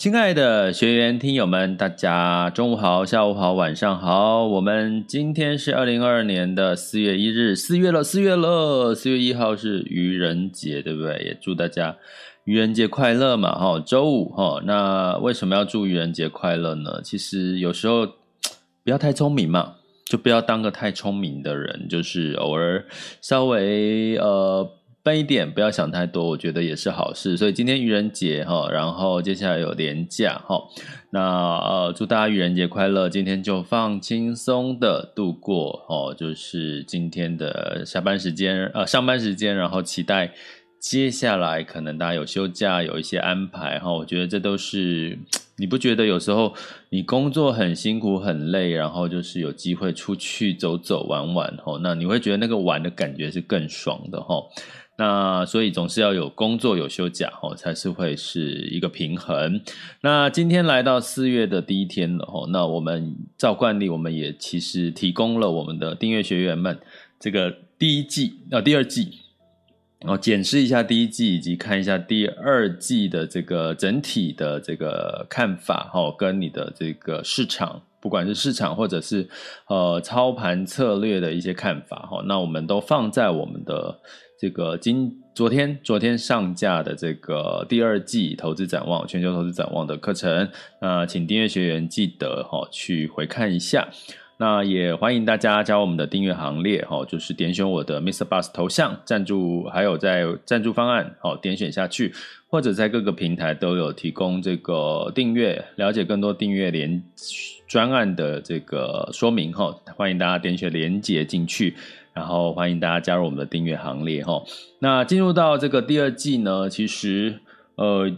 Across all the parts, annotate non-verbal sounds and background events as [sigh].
亲爱的学员、听友们，大家中午好、下午好、晚上好。我们今天是二零二二年的四月一日，四月了，四月了。四月一号是愚人节，对不对？也祝大家愚人节快乐嘛！哈，周五哈。那为什么要祝愚人节快乐呢？其实有时候不要太聪明嘛，就不要当个太聪明的人，就是偶尔稍微呃。笨一点，不要想太多，我觉得也是好事。所以今天愚人节哈，然后接下来有连假哈，那呃，祝大家愚人节快乐。今天就放轻松的度过哦，就是今天的下班时间呃上班时间，然后期待接下来可能大家有休假，有一些安排哈。我觉得这都是你不觉得有时候你工作很辛苦很累，然后就是有机会出去走走玩玩哈，那你会觉得那个玩的感觉是更爽的哈。那所以总是要有工作有休假哦，才是会是一个平衡。那今天来到四月的第一天了哦，那我们照惯例，我们也其实提供了我们的订阅学员们这个第一季啊第二季，然后检视一下第一季，以及看一下第二季的这个整体的这个看法哈，跟你的这个市场，不管是市场或者是呃操盘策略的一些看法哈，那我们都放在我们的。这个今昨天昨天上架的这个第二季投资展望全球投资展望的课程，那请订阅学员记得哈去回看一下。那也欢迎大家加入我们的订阅行列哈，就是点选我的 Mr. Bus 头像赞助，还有在赞助方案好点选下去，或者在各个平台都有提供这个订阅，了解更多订阅连专案的这个说明哈，欢迎大家点选连接进去。然后欢迎大家加入我们的订阅行列哈。那进入到这个第二季呢，其实呃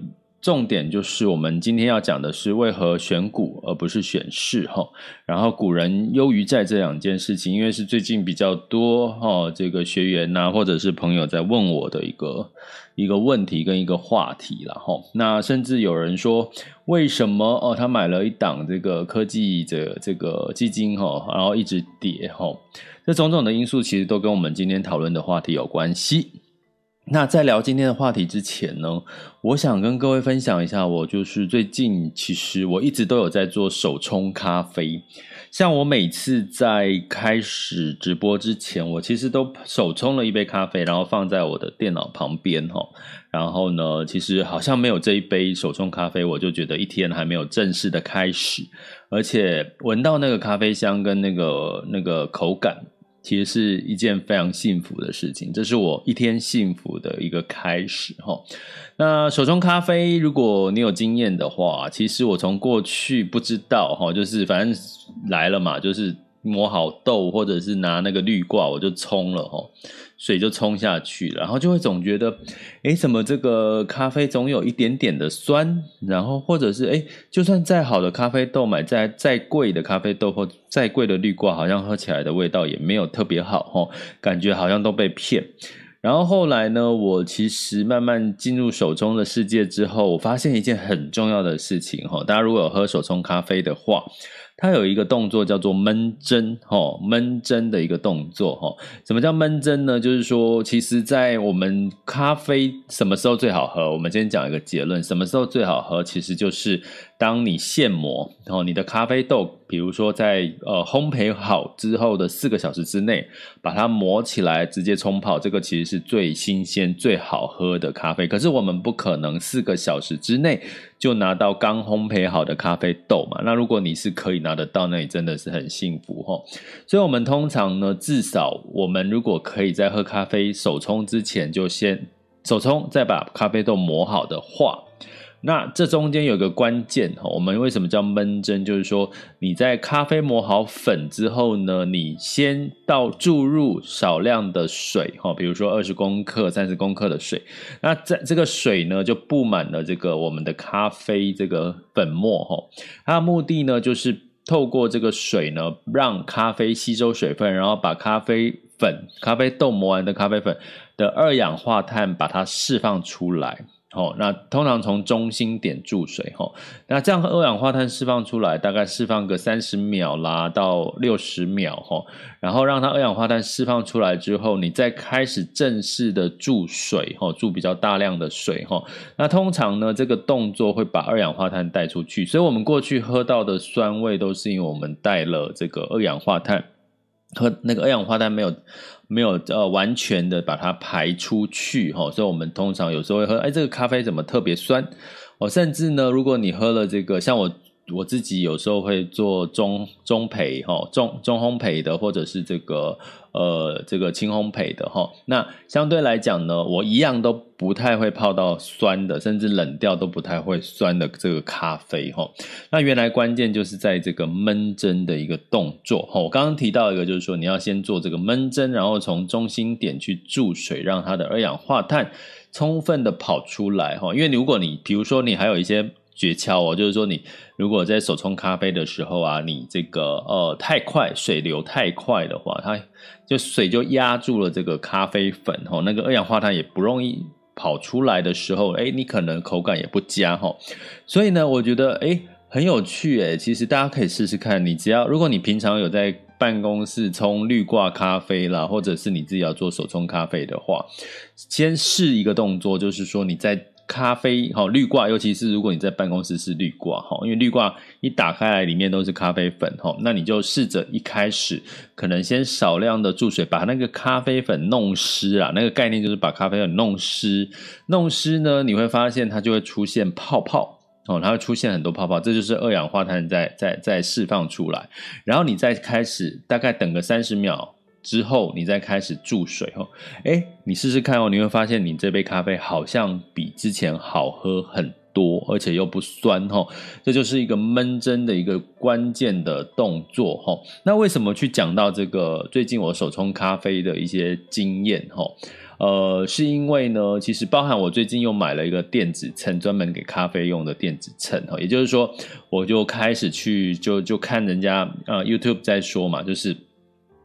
重点就是我们今天要讲的是为何选股而不是选市哈。然后古人优于债这两件事情，因为是最近比较多哈这个学员呐或者是朋友在问我的一个一个问题跟一个话题了哈。那甚至有人说，为什么哦他买了一档这个科技的这个基金哈，然后一直跌哈。这种种的因素其实都跟我们今天讨论的话题有关系。那在聊今天的话题之前呢，我想跟各位分享一下，我就是最近其实我一直都有在做手冲咖啡。像我每次在开始直播之前，我其实都手冲了一杯咖啡，然后放在我的电脑旁边哈。然后呢，其实好像没有这一杯手冲咖啡，我就觉得一天还没有正式的开始，而且闻到那个咖啡香跟那个那个口感。其实是一件非常幸福的事情，这是我一天幸福的一个开始哈。那手冲咖啡，如果你有经验的话，其实我从过去不知道哈，就是反正来了嘛，就是。磨好豆，或者是拿那个滤挂，我就冲了齁，水就冲下去，然后就会总觉得，诶，怎么这个咖啡总有一点点的酸？然后或者是诶，就算再好的咖啡豆，买再再贵的咖啡豆或再贵的滤挂，好像喝起来的味道也没有特别好齁，感觉好像都被骗。然后后来呢，我其实慢慢进入手冲的世界之后，我发现一件很重要的事情齁，大家如果有喝手冲咖啡的话。它有一个动作叫做闷蒸，吼，闷蒸的一个动作，吼。什么叫闷蒸呢？就是说，其实，在我们咖啡什么时候最好喝？我们先讲一个结论：什么时候最好喝？其实就是当你现磨，然后你的咖啡豆，比如说在呃烘焙好之后的四个小时之内，把它磨起来直接冲泡，这个其实是最新鲜、最好喝的咖啡。可是我们不可能四个小时之内就拿到刚烘焙好的咖啡豆嘛？那如果你是可以拿得到，那你真的是很幸福齁。所以我们通常呢，至少我们如果可以在喝咖啡手冲之前就先手冲，再把咖啡豆磨好的话。那这中间有个关键哈，我们为什么叫闷蒸？就是说你在咖啡磨好粉之后呢，你先倒注入少量的水哈，比如说二十公克、三十公克的水，那在这个水呢就布满了这个我们的咖啡这个粉末哈，它的目的呢就是透过这个水呢，让咖啡吸收水分，然后把咖啡粉、咖啡豆磨完的咖啡粉的二氧化碳把它释放出来。哦，那通常从中心点注水，吼，那这样二氧化碳释放出来，大概释放个三十秒啦到六十秒，吼，然后让它二氧化碳释放出来之后，你再开始正式的注水，吼，注比较大量的水，吼，那通常呢，这个动作会把二氧化碳带出去，所以我们过去喝到的酸味都是因为我们带了这个二氧化碳。和那个二氧化碳没有没有呃完全的把它排出去哈，所以我们通常有时候会喝，哎，这个咖啡怎么特别酸？哦，甚至呢，如果你喝了这个，像我。我自己有时候会做中中焙哈，中中烘焙的，或者是这个呃这个轻烘焙的哈。那相对来讲呢，我一样都不太会泡到酸的，甚至冷掉都不太会酸的这个咖啡哈。那原来关键就是在这个闷蒸的一个动作哈。我刚刚提到一个，就是说你要先做这个闷蒸，然后从中心点去注水，让它的二氧化碳充分的跑出来哈。因为如果你比如说你还有一些。诀窍哦，就是说你如果在手冲咖啡的时候啊，你这个呃太快，水流太快的话，它就水就压住了这个咖啡粉哦，那个二氧化碳也不容易跑出来的时候，诶，你可能口感也不佳哈。所以呢，我觉得诶很有趣诶，其实大家可以试试看，你只要如果你平常有在办公室冲绿挂咖啡啦，或者是你自己要做手冲咖啡的话，先试一个动作，就是说你在。咖啡哈滤挂，尤其是如果你在办公室是滤挂哈，因为滤挂一打开来里面都是咖啡粉哈，那你就试着一开始可能先少量的注水，把那个咖啡粉弄湿啊，那个概念就是把咖啡粉弄湿，弄湿呢你会发现它就会出现泡泡哦，它会出现很多泡泡，这就是二氧化碳在在在释放出来，然后你再开始大概等个三十秒。之后你再开始注水哦，哎，你试试看哦，你会发现你这杯咖啡好像比之前好喝很多，而且又不酸哦，这就是一个闷蒸的一个关键的动作哦。那为什么去讲到这个最近我手冲咖啡的一些经验哦？呃，是因为呢，其实包含我最近又买了一个电子秤，专门给咖啡用的电子秤哦。也就是说，我就开始去就就看人家呃 YouTube 在说嘛，就是。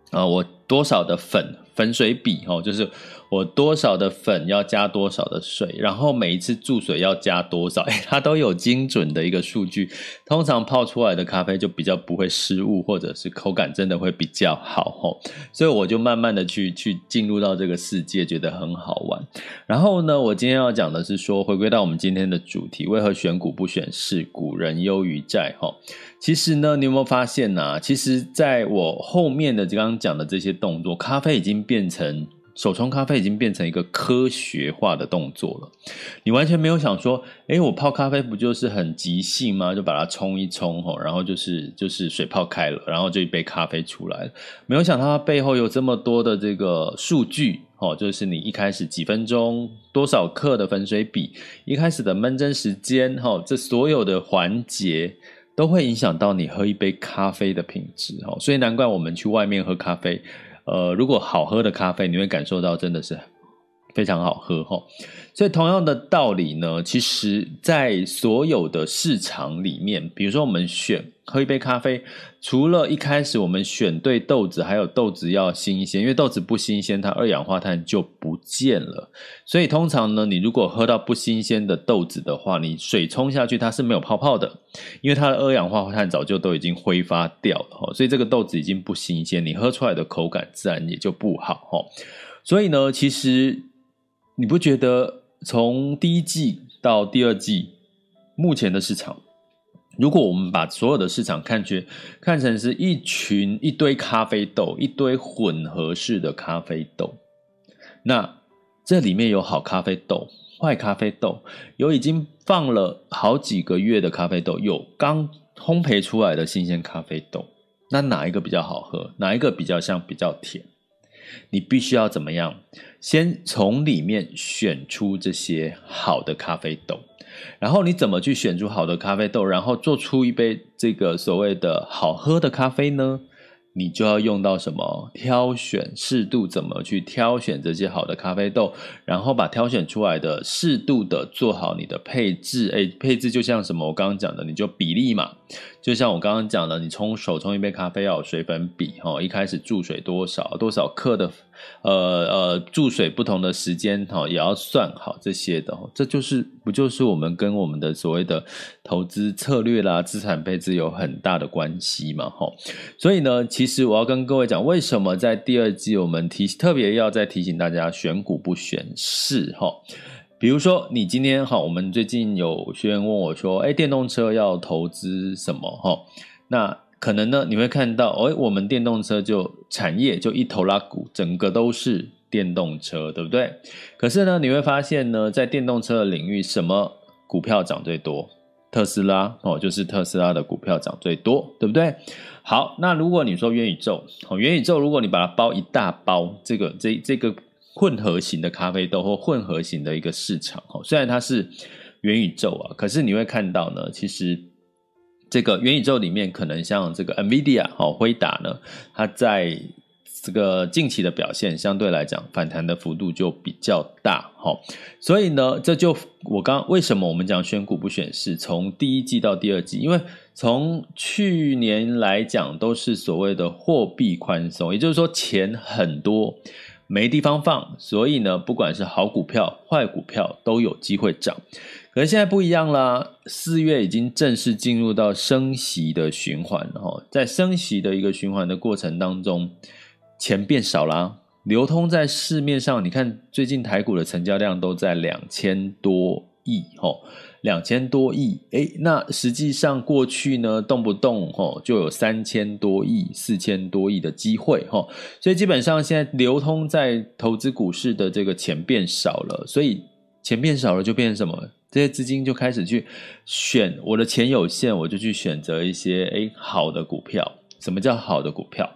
啊、我多少的粉粉水比哦，就是我多少的粉要加多少的水，然后每一次注水要加多少，它都有精准的一个数据。通常泡出来的咖啡就比较不会失误，或者是口感真的会比较好哦。所以我就慢慢的去去进入到这个世界，觉得很好玩。然后呢，我今天要讲的是说，回归到我们今天的主题，为何选股不选市？股人优于债哈。其实呢，你有没有发现呢、其实在我后面的刚刚讲的这些动作，咖啡已经变成手冲咖啡已经变成一个科学化的动作了。你完全没有想说，诶，我泡咖啡不就是很即兴吗？就把它冲一冲吼，然后就是就是水泡开了，然后就一杯咖啡出来了。没有想到它背后有这么多的这个数据哦，就是你一开始几分钟多少克的粉水比，一开始的闷蒸时间哈，这所有的环节。都会影响到你喝一杯咖啡的品质哦，所以难怪我们去外面喝咖啡，呃，如果好喝的咖啡，你会感受到真的是非常好喝哈。所以同样的道理呢，其实在所有的市场里面，比如说我们选。喝一杯咖啡，除了一开始我们选对豆子，还有豆子要新鲜，因为豆子不新鲜，它二氧化碳就不见了。所以通常呢，你如果喝到不新鲜的豆子的话，你水冲下去它是没有泡泡的，因为它的二氧化碳早就都已经挥发掉了。所以这个豆子已经不新鲜，你喝出来的口感自然也就不好。所以呢，其实你不觉得从第一季到第二季，目前的市场？如果我们把所有的市场看去看成是一群一堆咖啡豆，一堆混合式的咖啡豆，那这里面有好咖啡豆、坏咖啡豆，有已经放了好几个月的咖啡豆，有刚烘焙出来的新鲜咖啡豆，那哪一个比较好喝？哪一个比较香、比较甜？你必须要怎么样？先从里面选出这些好的咖啡豆。然后你怎么去选出好的咖啡豆，然后做出一杯这个所谓的好喝的咖啡呢？你就要用到什么？挑选适度，怎么去挑选这些好的咖啡豆，然后把挑选出来的适度的做好你的配置。哎，配置就像什么？我刚刚讲的，你就比例嘛。就像我刚刚讲的，你冲手冲一杯咖啡要有水粉比哈，一开始注水多少多少克的。呃呃，注水不同的时间哈，也要算好这些的，这就是不就是我们跟我们的所谓的投资策略啦、资产配置有很大的关系嘛，哈。所以呢，其实我要跟各位讲，为什么在第二季我们提特别要再提醒大家选股不选市哈。比如说，你今天哈，我们最近有学员问我说，哎，电动车要投资什么哈？那可能呢，你会看到，哎，我们电动车就产业就一头拉股，整个都是电动车，对不对？可是呢，你会发现呢，在电动车的领域，什么股票涨最多？特斯拉哦，就是特斯拉的股票涨最多，对不对？好，那如果你说元宇宙，哦，元宇宙，如果你把它包一大包，这个这这个混合型的咖啡豆或混合型的一个市场，哦，虽然它是元宇宙啊，可是你会看到呢，其实。这个元宇宙里面，可能像这个 NVIDIA 哦，辉达呢，它在这个近期的表现相对来讲反弹的幅度就比较大，哈，所以呢，这就我刚为什么我们讲选股不选市，从第一季到第二季，因为从去年来讲都是所谓的货币宽松，也就是说钱很多，没地方放，所以呢，不管是好股票、坏股票都有机会涨。可是现在不一样啦，四月已经正式进入到升息的循环，在升息的一个循环的过程当中，钱变少啦，流通在市面上，你看最近台股的成交量都在两千多亿，吼，两千多亿，诶，那实际上过去呢，动不动吼就有三千多亿、四千多亿的机会，吼，所以基本上现在流通在投资股市的这个钱变少了，所以钱变少了就变成什么？这些资金就开始去选，我的钱有限，我就去选择一些诶好的股票。什么叫好的股票？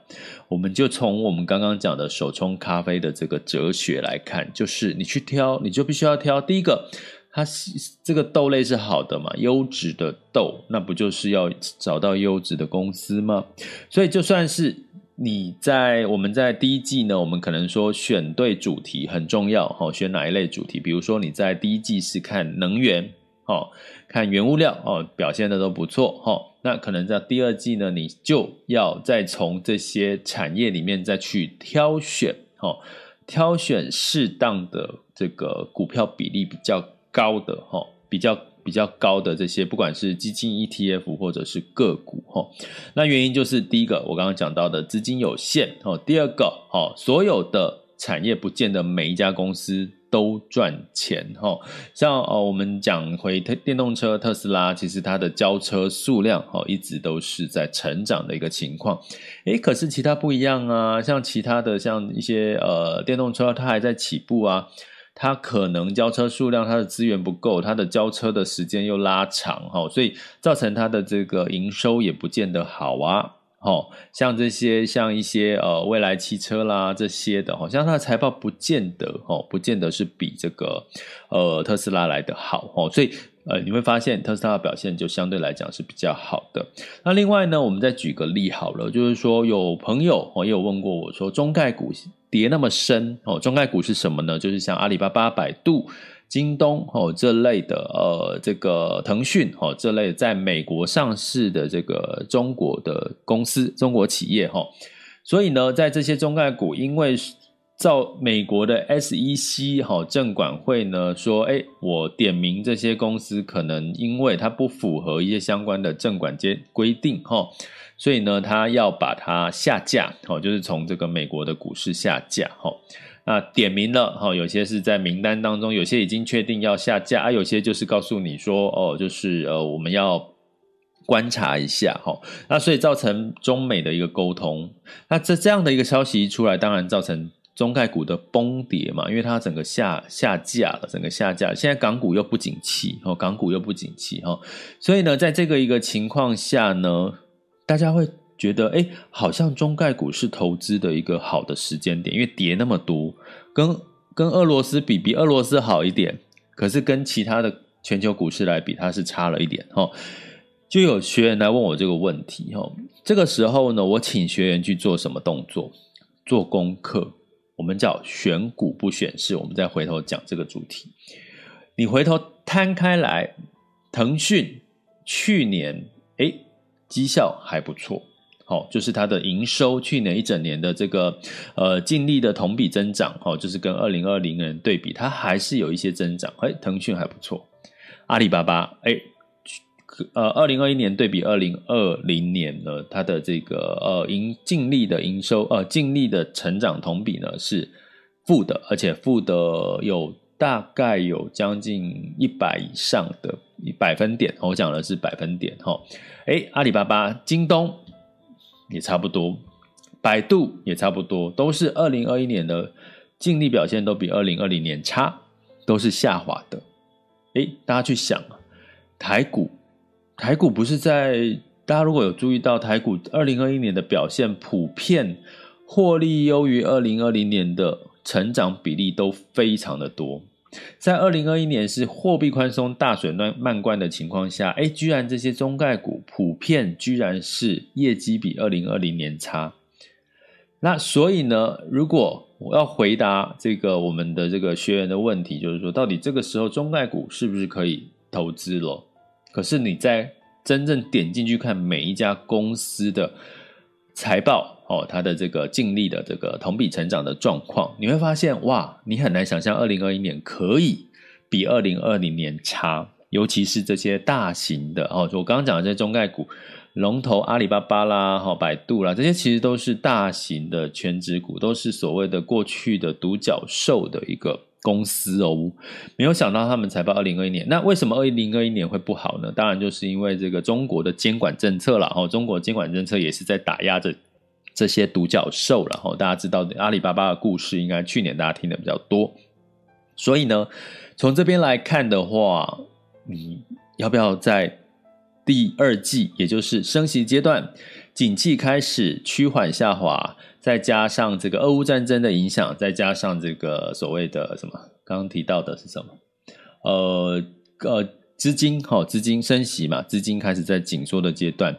我们就从我们刚刚讲的手冲咖啡的这个哲学来看，就是你去挑，你就必须要挑第一个，它是这个豆类是好的嘛，优质的豆，那不就是要找到优质的公司吗？所以就算是。你在我们在第一季呢，我们可能说选对主题很重要哈，选哪一类主题？比如说你在第一季是看能源哦，看原物料哦，表现的都不错哈。那可能在第二季呢，你就要再从这些产业里面再去挑选哦，挑选适当的这个股票比例比较高的哈，比较。比较高的这些，不管是基金、ETF 或者是个股，哈，那原因就是第一个，我刚刚讲到的资金有限，哦，第二个，哦，所有的产业不见得每一家公司都赚钱，哈，像哦，我们讲回电动车，特斯拉其实它的交车数量，哦，一直都是在成长的一个情况，诶，可是其他不一样啊，像其他的像一些呃电动车，它还在起步啊。它可能交车数量，它的资源不够，它的交车的时间又拉长，哈，所以造成它的这个营收也不见得好啊，哈，像这些像一些呃蔚来汽车啦这些的，好像它的财报不见得，哦，不见得是比这个呃特斯拉来的好，哦，所以呃你会发现特斯拉的表现就相对来讲是比较好的。那另外呢，我们再举个例好了，就是说有朋友哦也有问过我说中概股。跌那么深哦，中概股是什么呢？就是像阿里巴巴、百度、京东哦这类的，呃，这个腾讯哦这类在美国上市的这个中国的公司、中国企业哈。所以呢，在这些中概股，因为照美国的 SEC 哈证管会呢说，哎，我点名这些公司，可能因为它不符合一些相关的证管监规定哈。所以呢，他要把它下架，哦，就是从这个美国的股市下架，哈。那点名了，哈，有些是在名单当中，有些已经确定要下架，啊，有些就是告诉你说，哦，就是呃，我们要观察一下哈。那所以造成中美的一个沟通，那这这样的一个消息一出来，当然造成中概股的崩跌嘛，因为它整个下下架了，整个下架。现在港股又不景气哦，港股又不景气哈，所以呢，在这个一个情况下呢，大家会觉得哎，好像中概股是投资的一个好的时间点，因为跌那么多，跟跟俄罗斯比，比俄罗斯好一点，可是跟其他的全球股市来比，它是差了一点哈。就有学员来问我这个问题哈，这个时候呢，我请学员去做什么动作？做功课。我们叫选股不选市，我们再回头讲这个主题。你回头摊开来，腾讯去年诶绩效还不错，好，就是它的营收去年一整年的这个呃净利的同比增长，哦，就是跟二零二零年对比，它还是有一些增长。诶腾讯还不错，阿里巴巴诶。呃，二零二一年对比二零二零年呢，它的这个呃营净利的营收呃净利的成长同比呢是负的，而且负的有大概有将近一百以上的百分点，我讲的是百分点哈。诶，阿里巴巴、京东也差不多，百度也差不多，都是二零二一年的净利表现都比二零二零年差，都是下滑的。诶，大家去想啊台股。台股不是在大家如果有注意到台股二零二一年的表现，普遍获利优于二零二零年的成长比例都非常的多。在二零二一年是货币宽松大水漫漫灌的情况下，哎，居然这些中概股普遍居然是业绩比二零二零年差。那所以呢，如果我要回答这个我们的这个学员的问题，就是说，到底这个时候中概股是不是可以投资了？可是你在真正点进去看每一家公司的财报哦，它的这个净利的这个同比成长的状况，你会发现哇，你很难想象二零二一年可以比二零二零年差，尤其是这些大型的哦，我刚刚讲的这些中概股龙头阿里巴巴啦、哈百度啦，这些其实都是大型的全值股，都是所谓的过去的独角兽的一个。公司哦，没有想到他们财报二零二一年，那为什么二零二一年会不好呢？当然就是因为这个中国的监管政策了哦，中国监管政策也是在打压着这些独角兽了哦。大家知道阿里巴巴的故事，应该去年大家听的比较多，所以呢，从这边来看的话，你要不要在第二季，也就是升息阶段，景气开始趋缓下滑？再加上这个俄乌战争的影响，再加上这个所谓的什么，刚刚提到的是什么？呃呃，资金哈，资金升息嘛，资金开始在紧缩的阶段。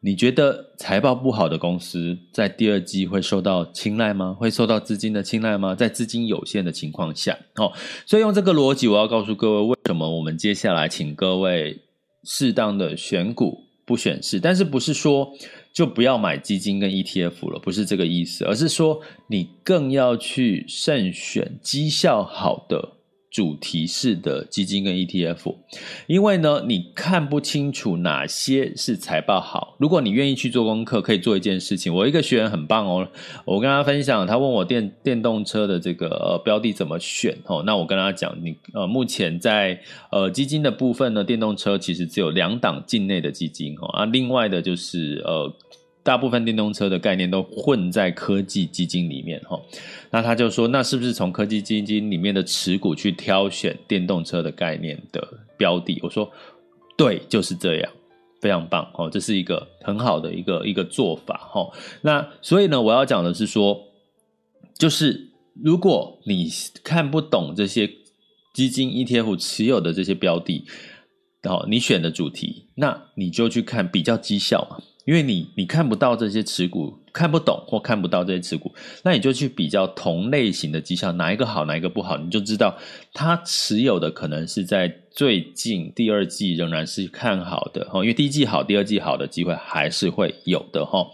你觉得财报不好的公司在第二季会受到青睐吗？会受到资金的青睐吗？在资金有限的情况下，哦，所以用这个逻辑，我要告诉各位，为什么我们接下来请各位适当的选股不选市，但是不是说。就不要买基金跟 ETF 了，不是这个意思，而是说你更要去慎选绩效好的主题式的基金跟 ETF，因为呢，你看不清楚哪些是财报好。如果你愿意去做功课，可以做一件事情。我一个学员很棒哦，我跟他分享，他问我电电动车的这个呃标的怎么选哦，那我跟他讲，你呃目前在呃基金的部分呢，电动车其实只有两档境内的基金哦，啊，另外的就是呃。大部分电动车的概念都混在科技基金里面哈，那他就说，那是不是从科技基金里面的持股去挑选电动车的概念的标的？我说，对，就是这样，非常棒哦，这是一个很好的一个一个做法哈。那所以呢，我要讲的是说，就是如果你看不懂这些基金 ETF 持有的这些标的，好，你选的主题，那你就去看比较绩效嘛。因为你你看不到这些持股，看不懂或看不到这些持股，那你就去比较同类型的绩效，哪一个好，哪一个不好，你就知道它持有的可能是在最近第二季仍然是看好的哈，因为第一季好，第二季好的机会还是会有的哈。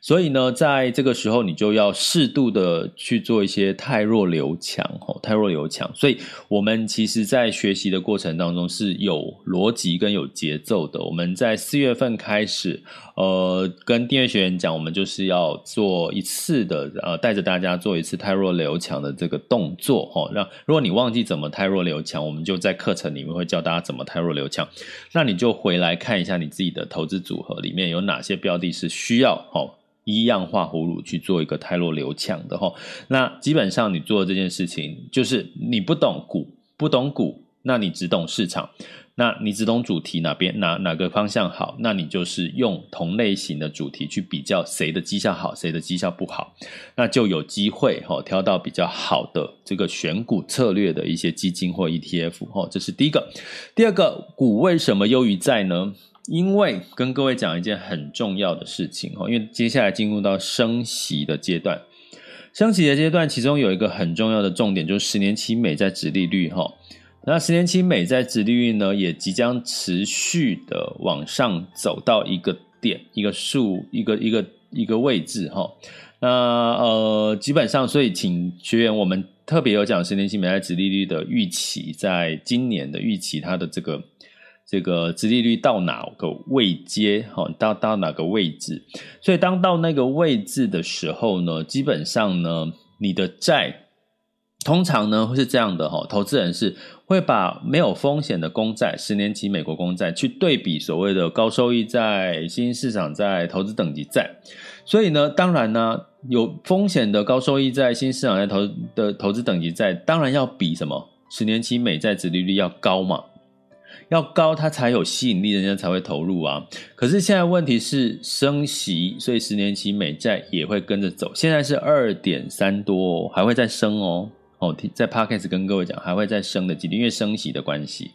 所以呢，在这个时候，你就要适度的去做一些汰弱留强，吼，汰弱留强。所以，我们其实在学习的过程当中是有逻辑跟有节奏的。我们在四月份开始，呃，跟订阅学员讲，我们就是要做一次的，呃，带着大家做一次汰弱留强的这个动作，吼。那如果你忘记怎么汰弱留强，我们就在课程里面会教大家怎么汰弱留强。那你就回来看一下你自己的投资组合里面有哪些标的是需要，吼。一样化葫芦去做一个汰弱留强的齁，那基本上你做的这件事情就是你不懂股，不懂股，那你只懂市场，那你只懂主题哪边哪哪个方向好，那你就是用同类型的主题去比较谁的绩效好，谁的绩效不好，那就有机会齁挑到比较好的这个选股策略的一些基金或 ETF 齁，这是第一个。第二个，股为什么优于债呢？因为跟各位讲一件很重要的事情哈，因为接下来进入到升息的阶段，升息的阶段其中有一个很重要的重点，就是十年期美债殖利率哈。那十年期美债殖利率呢，也即将持续的往上走到一个点、一个数、一个一个一个位置哈。那呃，基本上，所以请学员，我们特别有讲十年期美债殖利率的预期，在今年的预期，它的这个。这个殖利率到哪个位阶？哈，到到哪个位置？所以当到那个位置的时候呢，基本上呢，你的债通常呢会是这样的哈，投资人是会把没有风险的公债，十年期美国公债去对比所谓的高收益债、新兴市场债、投资等级债。所以呢，当然呢，有风险的高收益债、新市场债投的投资等级债，当然要比什么十年期美债殖利率要高嘛。要高，它才有吸引力，人家才会投入啊。可是现在问题是升息，所以十年期美债也会跟着走。现在是二点三多，还会再升哦。哦，在 Podcast 跟各位讲，还会再升的几率，因为升息的关系，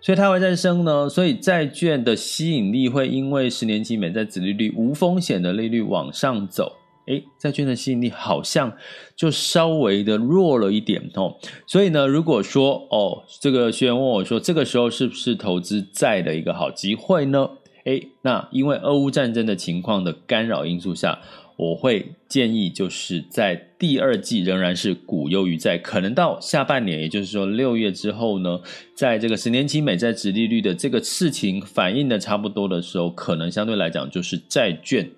所以它会再升呢。所以债券的吸引力会因为十年期美债殖利率无风险的利率往上走。诶，债券的吸引力好像就稍微的弱了一点哦，所以呢，如果说哦，这个学员问我说，这个时候是不是投资债的一个好机会呢？诶，那因为俄乌战争的情况的干扰因素下，我会建议就是在第二季仍然是股优于债，可能到下半年，也就是说六月之后呢，在这个十年期美债殖利率的这个事情反映的差不多的时候，可能相对来讲就是债券。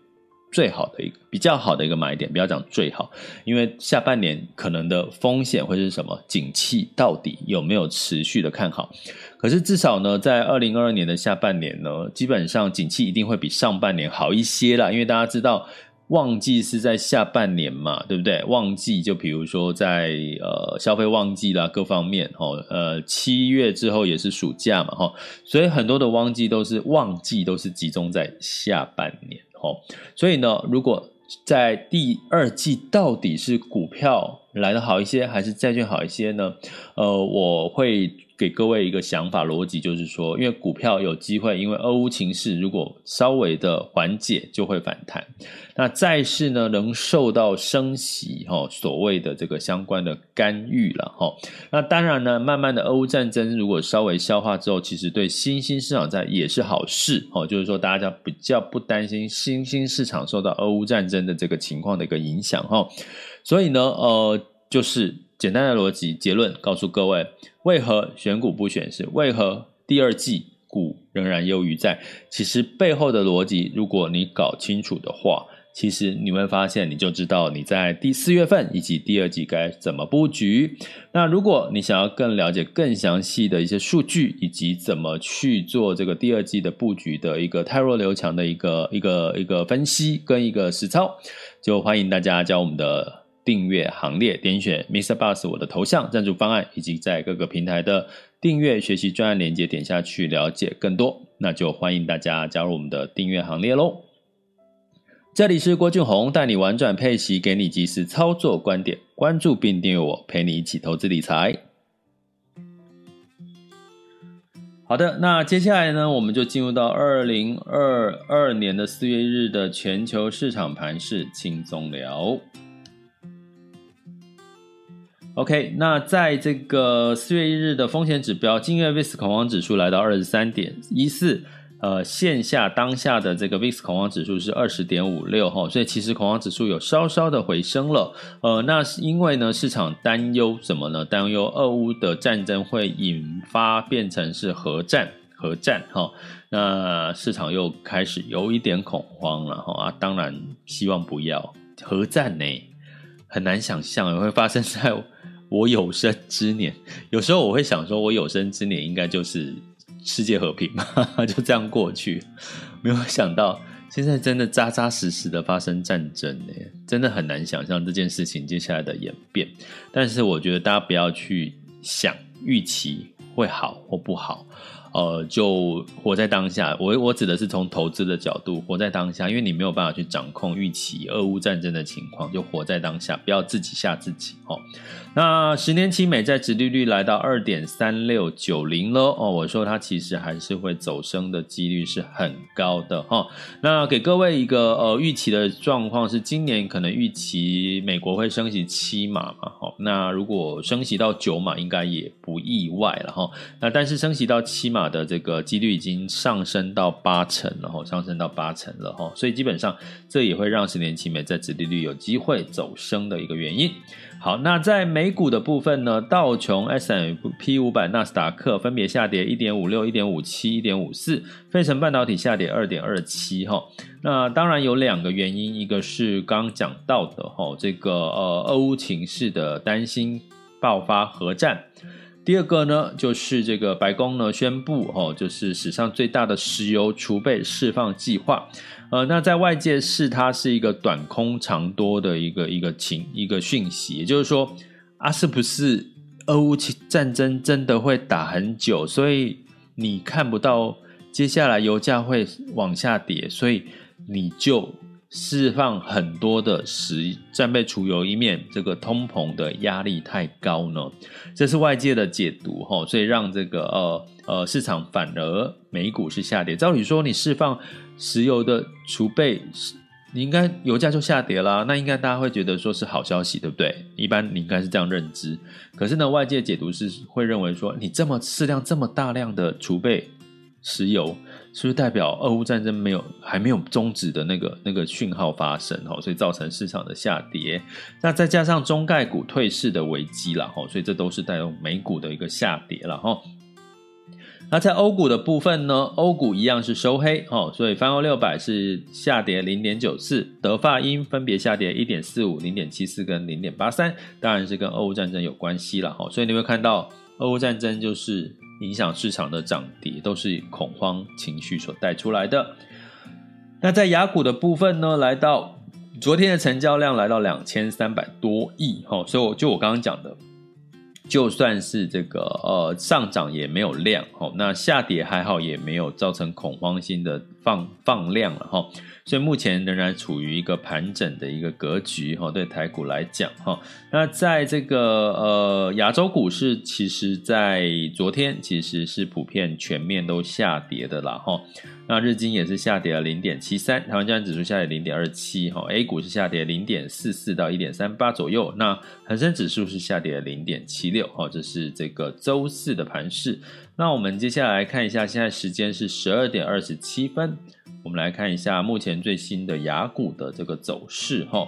最好的一个比较好的一个买点，不要讲最好，因为下半年可能的风险会是什么？景气到底有没有持续的看好？可是至少呢，在二零二二年的下半年呢，基本上景气一定会比上半年好一些啦。因为大家知道旺季是在下半年嘛，对不对？旺季就比如说在呃消费旺季啦，各方面哦，呃七月之后也是暑假嘛，哈，所以很多的旺季都是旺季都是集中在下半年。哦，所以呢，如果在第二季到底是股票来的好一些，还是债券好一些呢？呃，我会。给各位一个想法逻辑，就是说，因为股票有机会，因为俄乌情势如果稍微的缓解，就会反弹。那债市呢，能受到升息哈，所谓的这个相关的干预了哈。那当然呢，慢慢的俄乌战争如果稍微消化之后，其实对新兴市场债也是好事哦。就是说，大家比较不担心新兴市场受到俄乌战争的这个情况的一个影响哈。所以呢，呃，就是。简单的逻辑结论告诉各位：为何选股不选市？为何第二季股仍然优于债？其实背后的逻辑，如果你搞清楚的话，其实你会发现，你就知道你在第四月份以及第二季该怎么布局。那如果你想要更了解更详细的一些数据，以及怎么去做这个第二季的布局的一个汰弱留强的一个一个一个分析跟一个实操，就欢迎大家加我们的。订阅行列，点选 Mr. Bus 我的头像赞助方案，以及在各个平台的订阅学习专案链接，点下去了解更多。那就欢迎大家加入我们的订阅行列喽。这里是郭俊宏，带你玩转配息，给你及时操作观点，关注并订阅我，陪你一起投资理财。好的，那接下来呢，我们就进入到二零二二年的四月日的全球市场盘势轻松聊。OK，那在这个四月一日的风险指标，今日 VIX 恐慌指数来到二十三点一四，呃，线下当下的这个 VIX 恐慌指数是二十点五六哈，所以其实恐慌指数有稍稍的回升了。呃，那是因为呢，市场担忧什么呢？担忧俄乌的战争会引发变成是核战，核战哈。那市场又开始有一点恐慌了哈啊，当然希望不要核战呢，很难想象会发生在我有生之年。有时候我会想说，我有生之年应该就是。世界和平嘛，[laughs] 就这样过去。没有想到，现在真的扎扎实实的发生战争呢，真的很难想象这件事情接下来的演变。但是，我觉得大家不要去想预期会好或不好。呃，就活在当下。我我指的是从投资的角度活在当下，因为你没有办法去掌控预期俄乌战争的情况，就活在当下，不要自己吓自己哦。那十年期美债殖利率来到二点三六九零了哦，我说它其实还是会走升的几率是很高的哈、哦。那给各位一个呃预期的状况是，今年可能预期美国会升息七码嘛，哈、哦。那如果升息到九码，应该也不意外了哈、哦。那但是升息到七码。的这个几率已经上升到八成了哈，上升到八成了哈，所以基本上这也会让十年期美债殖利率有机会走升的一个原因。好，那在美股的部分呢，道琼、S&P 五百、纳斯达克分别下跌一点五六、一点五七、一点五四，费城半导体下跌二点二七哈。那当然有两个原因，一个是刚讲到的哈，这个呃俄乌情势的担心爆发核战。第二个呢，就是这个白宫呢宣布，哦，就是史上最大的石油储备释放计划，呃，那在外界视它是一个短空长多的一个一个情一个讯息，也就是说，啊，是不是俄乌战争真的会打很久，所以你看不到接下来油价会往下跌，所以你就。释放很多的石战备储油，一面这个通膨的压力太高呢？这是外界的解读哈，所以让这个呃呃市场反而美股是下跌。照理说，你释放石油的储备，你应该油价就下跌啦。那应该大家会觉得说是好消息，对不对？一般你应该是这样认知。可是呢，外界解读是会认为说，你这么适量这么大量的储备石油。是不是代表俄乌战争没有还没有终止的那个那个讯号发生哈，所以造成市场的下跌。那再加上中概股退市的危机了哈，所以这都是带动美股的一个下跌了哈。那在欧股的部分呢，欧股一样是收黑哦，所以泛欧六百是下跌零点九四，德法英分别下跌一点四五、零点七四跟零点八三，当然是跟俄乌战争有关系了哈。所以你会看到俄乌战争就是。影响市场的涨跌都是恐慌情绪所带出来的。那在雅股的部分呢，来到昨天的成交量来到两千三百多亿，哈，所以我就我刚刚讲的，就算是这个呃上涨也没有量，哈，那下跌还好也没有造成恐慌性的放放量了，哈。所以目前仍然处于一个盘整的一个格局哈，对台股来讲哈，那在这个呃亚洲股市，其实在昨天其实是普遍全面都下跌的啦哈，那日经也是下跌了零点七三，台湾加权指数下跌零点二七哈，A 股是下跌零点四四到一点三八左右，那恒生指数是下跌零点七六哈，这是这个周四的盘势。那我们接下来看一下，现在时间是十二点二十七分。我们来看一下目前最新的雅股的这个走势哈，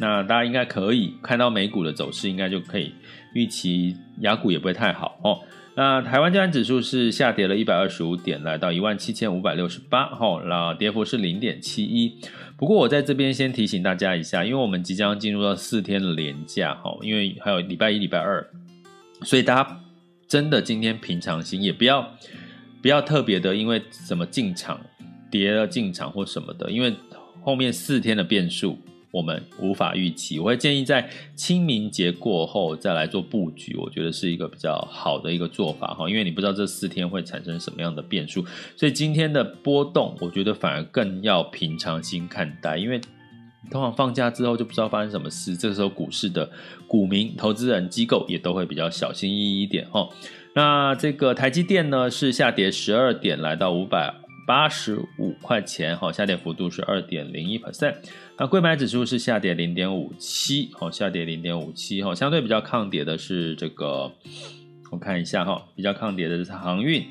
那大家应该可以看到美股的走势，应该就可以预期雅股也不会太好哦。那台湾加权指数是下跌了一百二十五点，来到一万七千五百六十八哈，那跌幅是零点七一。不过我在这边先提醒大家一下，因为我们即将进入到四天的连假哈，因为还有礼拜一、礼拜二，所以大家真的今天平常心，也不要不要特别的因为什么进场。跌了进场或什么的，因为后面四天的变数我们无法预期。我会建议在清明节过后再来做布局，我觉得是一个比较好的一个做法哈。因为你不知道这四天会产生什么样的变数，所以今天的波动，我觉得反而更要平常心看待。因为通常放假之后就不知道发生什么事，这个时候股市的股民、投资人、机构也都会比较小心翼翼一点哈。那这个台积电呢是下跌十二点，来到五百。八十五块钱，好，下跌幅度是二点零一 percent。那贵买指数是下跌零点五七，好，下跌零点五七，哈，相对比较抗跌的是这个，我看一下哈，比较抗跌的是航运，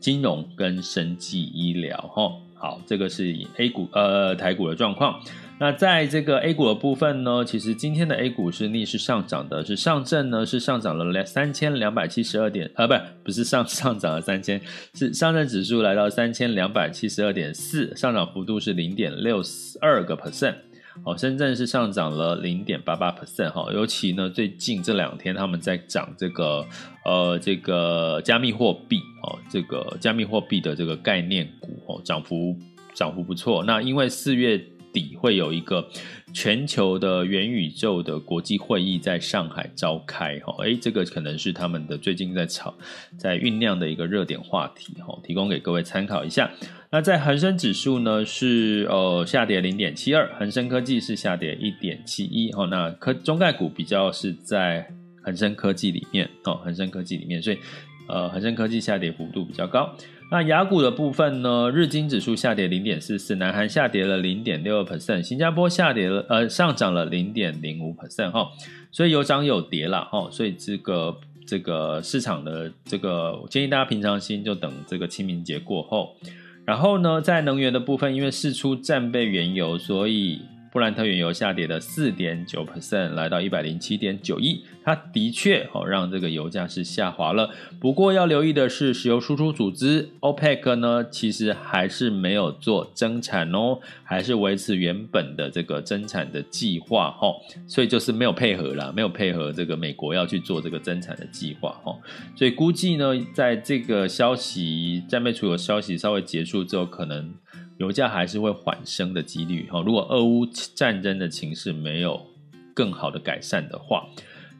金融跟生技医疗哈。好，这个是以 A 股呃台股的状况。那在这个 A 股的部分呢，其实今天的 A 股是逆势上涨的，是上证呢是上涨了两三千两百七十二点，呃，不，不是上 [laughs] 上涨了三千，是上证指数来到三千两百七十二点四，上涨幅度是零点六二个 percent。哦，深圳是上涨了零点八八 percent 哈，尤其呢最近这两天他们在涨这个呃这个加密货币哦，这个加密货币的这个概念股哦，涨幅涨幅不错。那因为四月底会有一个全球的元宇宙的国际会议在上海召开哈，诶，这个可能是他们的最近在炒在酝酿的一个热点话题哈，提供给各位参考一下。那在恒生指数呢是呃下跌零点七二，恒生科技是下跌一点七一哦。那科中概股比较是在恒生科技里面哦，恒生科技里面，所以呃恒生科技下跌幅度比较高。那雅股的部分呢，日经指数下跌零点四四，南韩下跌了零点六二 percent，新加坡下跌了呃上涨了零点零五 percent 哈，所以有涨有跌啦哈，所以这个这个市场的这个我建议大家平常心，就等这个清明节过后。然后呢，在能源的部分，因为释出战备原油，所以。布兰特原油下跌的四点九 percent，来到一百零七点九亿。它的确哦，让这个油价是下滑了。不过要留意的是，石油输出组织 OPEC 呢，其实还是没有做增产哦，还是维持原本的这个增产的计划哈。所以就是没有配合啦，没有配合这个美国要去做这个增产的计划哈。所以估计呢，在这个消息战备储油消息稍微结束之后，可能。油价还是会缓升的几率哈，如果俄乌战争的情势没有更好的改善的话，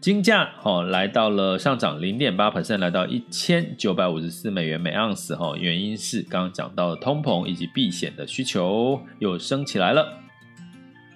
金价哈来到了上涨零点八 percent，来到一千九百五十四美元每盎司哈，原因是刚刚讲到的通膨以及避险的需求又升起来了。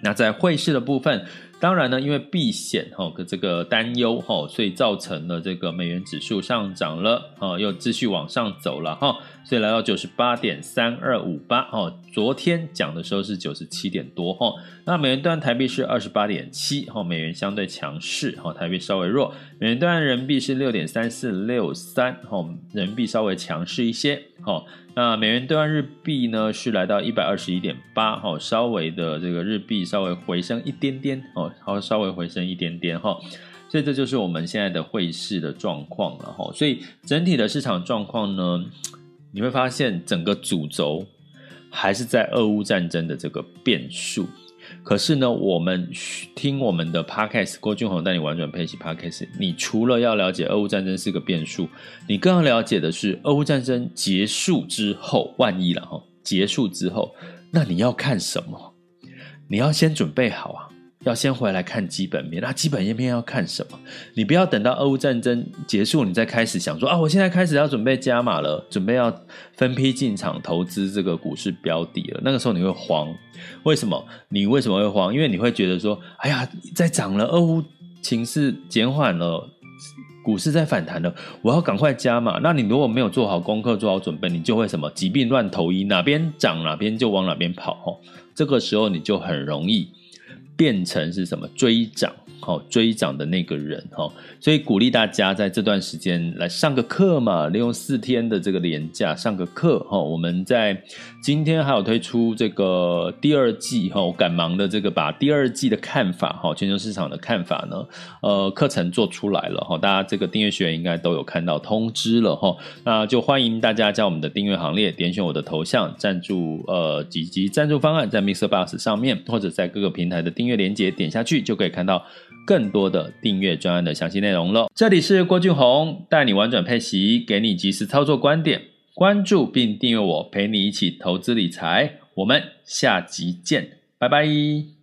那在汇市的部分。当然呢，因为避险哈，这个担忧哈，所以造成了这个美元指数上涨了啊，又继续往上走了哈，所以来到九十八点三二五八哈，昨天讲的时候是九十七点多哈，那美元兑台币是二十八点七哈，美元相对强势哈，台币稍微弱，美元兑人民币是六点三四六三哈，人民币稍微强势一些哈。那美元兑换日币呢，是来到一百二十一点八，哈，稍微的这个日币稍微回升一点点，哦，好，稍微回升一点点，哈，所以这就是我们现在的汇市的状况了，哈，所以整体的市场状况呢，你会发现整个主轴还是在俄乌战争的这个变数。可是呢，我们听我们的 podcast 郭俊宏带你玩转配息 podcast，你除了要了解俄乌战争是个变数，你更要了解的是俄乌战争结束之后，万一了哈，结束之后，那你要看什么？你要先准备好啊。要先回来看基本面，那基本面要看什么？你不要等到俄乌战争结束，你再开始想说啊，我现在开始要准备加码了，准备要分批进场投资这个股市标的了。那个时候你会慌，为什么？你为什么会慌？因为你会觉得说，哎呀，在涨了，俄乌情势减缓了，股市在反弹了，我要赶快加码。那你如果没有做好功课，做好准备，你就会什么？疾病乱投医，哪边涨哪边就往哪边跑。吼，这个时候你就很容易。变成是什么追涨？好，追涨的那个人哈，所以鼓励大家在这段时间来上个课嘛，利用四天的这个连假上个课哈。我们在今天还有推出这个第二季哈，我赶忙的这个把第二季的看法哈，全球市场的看法呢，呃，课程做出来了哈，大家这个订阅学员应该都有看到通知了哈，那就欢迎大家加我们的订阅行列，点选我的头像赞助呃几级赞助方案在 Mr. Boss 上面，或者在各个平台的订阅连接点下去就可以看到。更多的订阅专案的详细内容喽。这里是郭俊宏，带你玩转配息，给你及时操作观点。关注并订阅我，陪你一起投资理财。我们下集见，拜拜。